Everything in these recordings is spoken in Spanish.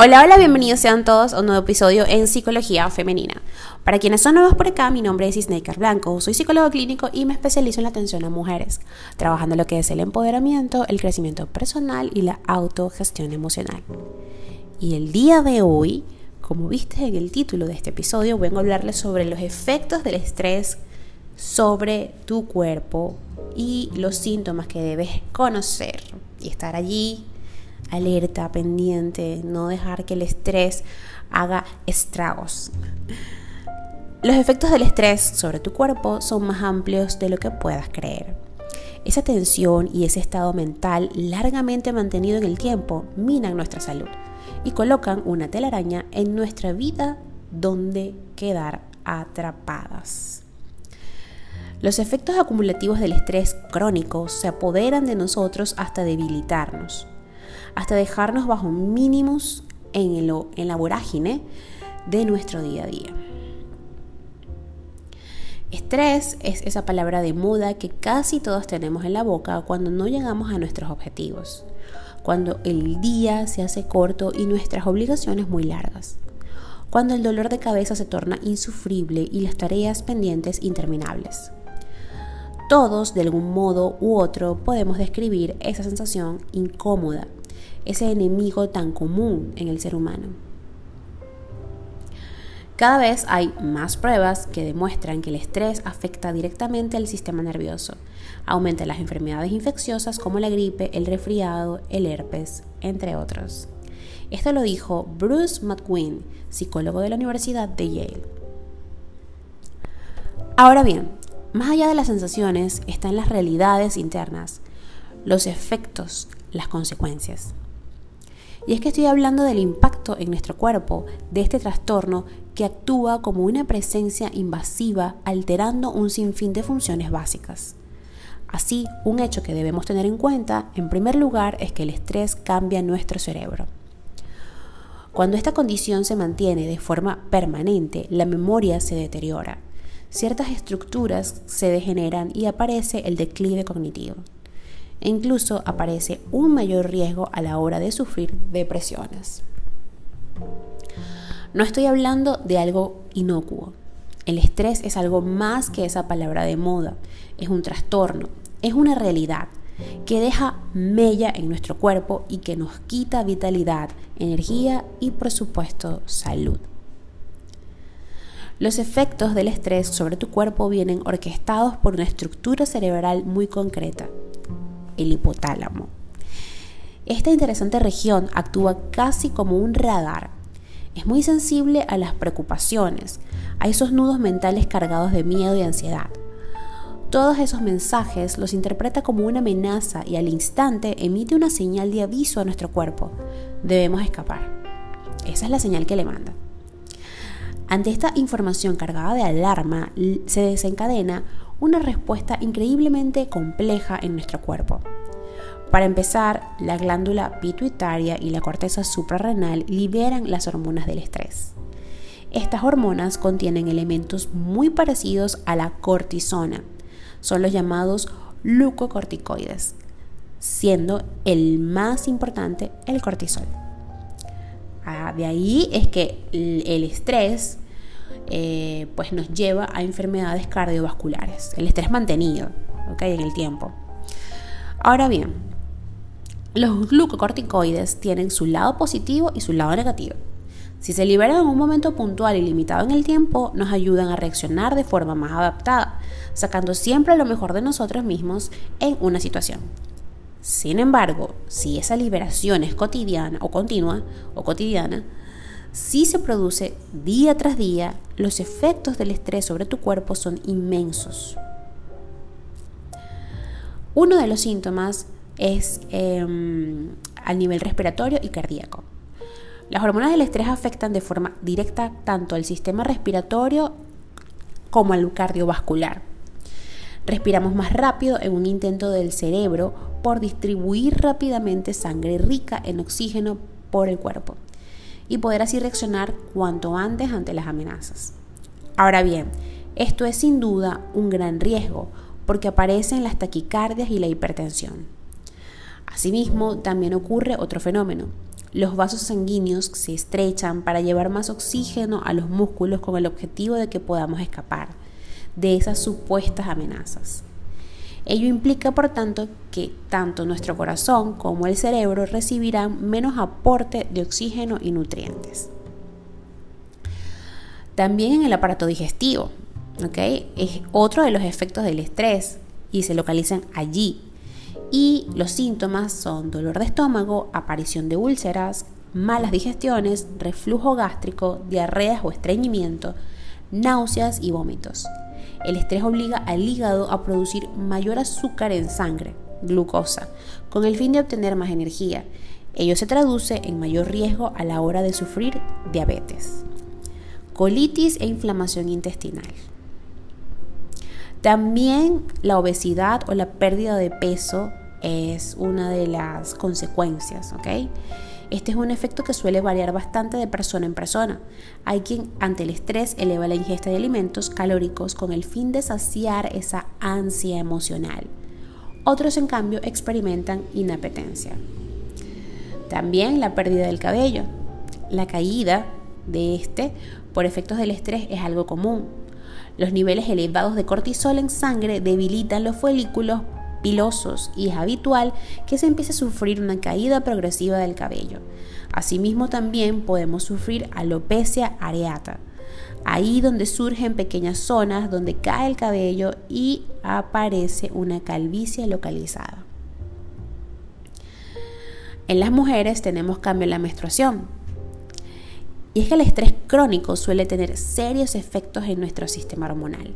Hola, hola, bienvenidos sean todos a un nuevo episodio en Psicología Femenina. Para quienes son nuevos por acá, mi nombre es Snaker Blanco, soy psicólogo clínico y me especializo en la atención a mujeres, trabajando lo que es el empoderamiento, el crecimiento personal y la autogestión emocional. Y el día de hoy, como viste en el título de este episodio, vengo a hablarles sobre los efectos del estrés sobre tu cuerpo y los síntomas que debes conocer y estar allí alerta, pendiente, no dejar que el estrés haga estragos. Los efectos del estrés sobre tu cuerpo son más amplios de lo que puedas creer. Esa tensión y ese estado mental largamente mantenido en el tiempo minan nuestra salud y colocan una telaraña en nuestra vida donde quedar atrapadas. Los efectos acumulativos del estrés crónico se apoderan de nosotros hasta debilitarnos hasta dejarnos bajo mínimos en, en la vorágine de nuestro día a día. Estrés es esa palabra de moda que casi todos tenemos en la boca cuando no llegamos a nuestros objetivos, cuando el día se hace corto y nuestras obligaciones muy largas, cuando el dolor de cabeza se torna insufrible y las tareas pendientes interminables. Todos, de algún modo u otro, podemos describir esa sensación incómoda ese enemigo tan común en el ser humano. Cada vez hay más pruebas que demuestran que el estrés afecta directamente al sistema nervioso, aumenta las enfermedades infecciosas como la gripe, el resfriado, el herpes, entre otros. Esto lo dijo Bruce McQueen, psicólogo de la Universidad de Yale. Ahora bien, más allá de las sensaciones están las realidades internas, los efectos, las consecuencias. Y es que estoy hablando del impacto en nuestro cuerpo de este trastorno que actúa como una presencia invasiva alterando un sinfín de funciones básicas. Así, un hecho que debemos tener en cuenta, en primer lugar, es que el estrés cambia nuestro cerebro. Cuando esta condición se mantiene de forma permanente, la memoria se deteriora, ciertas estructuras se degeneran y aparece el declive cognitivo e incluso aparece un mayor riesgo a la hora de sufrir depresiones. No estoy hablando de algo inocuo. El estrés es algo más que esa palabra de moda. Es un trastorno, es una realidad que deja mella en nuestro cuerpo y que nos quita vitalidad, energía y por supuesto salud. Los efectos del estrés sobre tu cuerpo vienen orquestados por una estructura cerebral muy concreta el hipotálamo. Esta interesante región actúa casi como un radar. Es muy sensible a las preocupaciones, a esos nudos mentales cargados de miedo y ansiedad. Todos esos mensajes los interpreta como una amenaza y al instante emite una señal de aviso a nuestro cuerpo. Debemos escapar. Esa es la señal que le manda. Ante esta información cargada de alarma, se desencadena una respuesta increíblemente compleja en nuestro cuerpo. Para empezar, la glándula pituitaria y la corteza suprarrenal liberan las hormonas del estrés. Estas hormonas contienen elementos muy parecidos a la cortisona. Son los llamados glucocorticoides, siendo el más importante el cortisol. Ah, de ahí es que el estrés eh, pues nos lleva a enfermedades cardiovasculares, el estrés mantenido en el tiempo. Ahora bien, los glucocorticoides tienen su lado positivo y su lado negativo. Si se liberan en un momento puntual y limitado en el tiempo, nos ayudan a reaccionar de forma más adaptada, sacando siempre lo mejor de nosotros mismos en una situación. Sin embargo, si esa liberación es cotidiana o continua o cotidiana, si se produce día tras día, los efectos del estrés sobre tu cuerpo son inmensos. Uno de los síntomas es em, al nivel respiratorio y cardíaco. Las hormonas del estrés afectan de forma directa tanto al sistema respiratorio como al cardiovascular. Respiramos más rápido en un intento del cerebro por distribuir rápidamente sangre rica en oxígeno por el cuerpo y poder así reaccionar cuanto antes ante las amenazas. Ahora bien, esto es sin duda un gran riesgo porque aparecen las taquicardias y la hipertensión. Asimismo, también ocurre otro fenómeno. Los vasos sanguíneos se estrechan para llevar más oxígeno a los músculos con el objetivo de que podamos escapar de esas supuestas amenazas. Ello implica, por tanto, que tanto nuestro corazón como el cerebro recibirán menos aporte de oxígeno y nutrientes. También en el aparato digestivo, es otro de los efectos del estrés y se localizan allí. Y los síntomas son dolor de estómago, aparición de úlceras, malas digestiones, reflujo gástrico, diarreas o estreñimiento, náuseas y vómitos. El estrés obliga al hígado a producir mayor azúcar en sangre, glucosa, con el fin de obtener más energía. Ello se traduce en mayor riesgo a la hora de sufrir diabetes, colitis e inflamación intestinal. También la obesidad o la pérdida de peso es una de las consecuencias, ¿ok? Este es un efecto que suele variar bastante de persona en persona. Hay quien ante el estrés eleva la ingesta de alimentos calóricos con el fin de saciar esa ansia emocional. Otros en cambio experimentan inapetencia. También la pérdida del cabello. La caída de este por efectos del estrés es algo común. Los niveles elevados de cortisol en sangre debilitan los folículos pilosos y es habitual que se empiece a sufrir una caída progresiva del cabello. Asimismo también podemos sufrir alopecia areata, ahí donde surgen pequeñas zonas donde cae el cabello y aparece una calvicie localizada. En las mujeres tenemos cambio en la menstruación, y es que el estrés crónico suele tener serios efectos en nuestro sistema hormonal.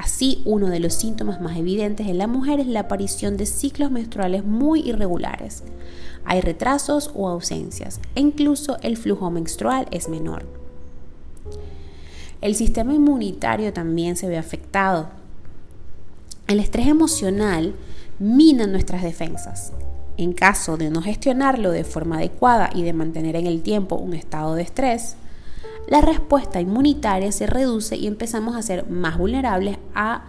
Así, uno de los síntomas más evidentes en la mujer es la aparición de ciclos menstruales muy irregulares. Hay retrasos o ausencias e incluso el flujo menstrual es menor. El sistema inmunitario también se ve afectado. El estrés emocional mina nuestras defensas en caso de no gestionarlo de forma adecuada y de mantener en el tiempo un estado de estrés, la respuesta inmunitaria se reduce y empezamos a ser más vulnerables a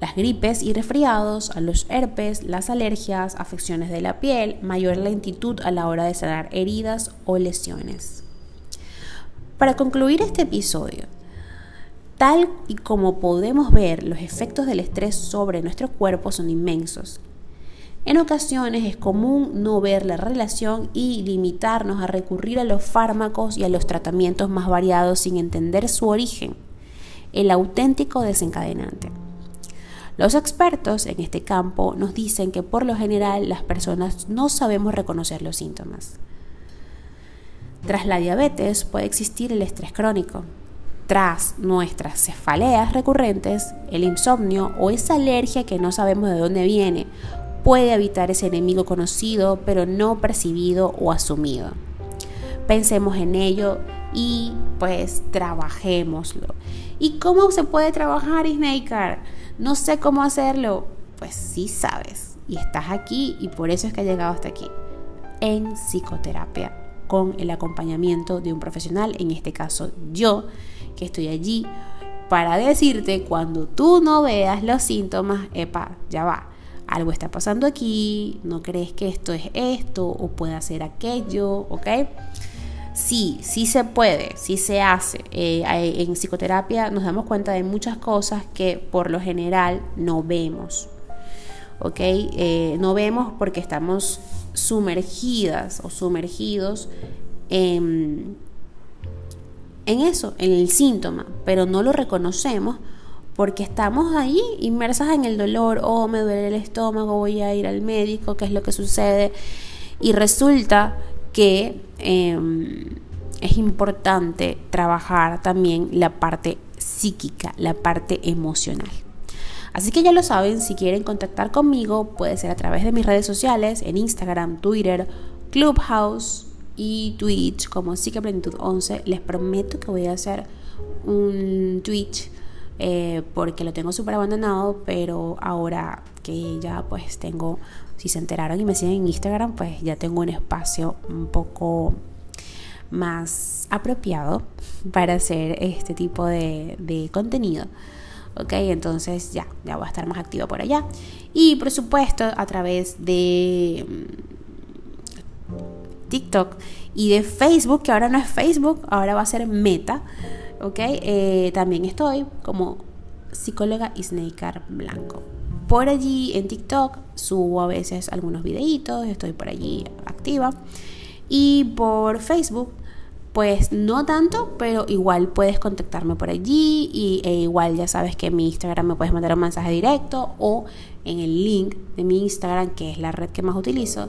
las gripes y resfriados, a los herpes, las alergias, afecciones de la piel, mayor lentitud a la hora de sanar heridas o lesiones. Para concluir este episodio, tal y como podemos ver, los efectos del estrés sobre nuestro cuerpo son inmensos en ocasiones es común no ver la relación y limitarnos a recurrir a los fármacos y a los tratamientos más variados sin entender su origen, el auténtico desencadenante. Los expertos en este campo nos dicen que por lo general las personas no sabemos reconocer los síntomas. Tras la diabetes puede existir el estrés crónico. Tras nuestras cefaleas recurrentes, el insomnio o esa alergia que no sabemos de dónde viene puede habitar ese enemigo conocido pero no percibido o asumido. Pensemos en ello y pues trabajémoslo. ¿Y cómo se puede trabajar, Snaker? No sé cómo hacerlo. Pues sí sabes. Y estás aquí y por eso es que has llegado hasta aquí. En psicoterapia, con el acompañamiento de un profesional, en este caso yo, que estoy allí para decirte cuando tú no veas los síntomas, epa, ya va algo está pasando aquí, no crees que esto es esto o puede ser aquello, ¿ok? Sí, sí se puede, sí se hace. Eh, en psicoterapia nos damos cuenta de muchas cosas que por lo general no vemos, ¿ok? Eh, no vemos porque estamos sumergidas o sumergidos en eso, en el síntoma, pero no lo reconocemos porque estamos ahí inmersas en el dolor, oh, me duele el estómago, voy a ir al médico, qué es lo que sucede. Y resulta que em, es importante trabajar también la parte psíquica, la parte emocional. Así que ya lo saben, si quieren contactar conmigo, puede ser a través de mis redes sociales, en Instagram, Twitter, Clubhouse y Twitch como Psiqueplenitud 11. Les prometo que voy a hacer un Twitch eh, porque lo tengo súper abandonado, pero ahora que ya pues tengo, si se enteraron y me siguen en Instagram, pues ya tengo un espacio un poco más apropiado para hacer este tipo de, de contenido. Ok, entonces ya, ya voy a estar más activo por allá. Y por supuesto, a través de mm, TikTok y de Facebook, que ahora no es Facebook, ahora va a ser Meta. ¿Ok? Eh, también estoy como psicóloga Isneikar Blanco. Por allí en TikTok subo a veces algunos videitos, estoy por allí activa. Y por Facebook, pues no tanto, pero igual puedes contactarme por allí y, e igual ya sabes que en mi Instagram me puedes mandar un mensaje directo o en el link de mi Instagram, que es la red que más utilizo,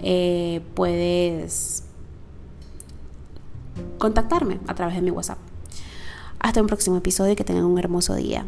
eh, puedes contactarme a través de mi WhatsApp. Hasta un próximo episodio y que tengan un hermoso día.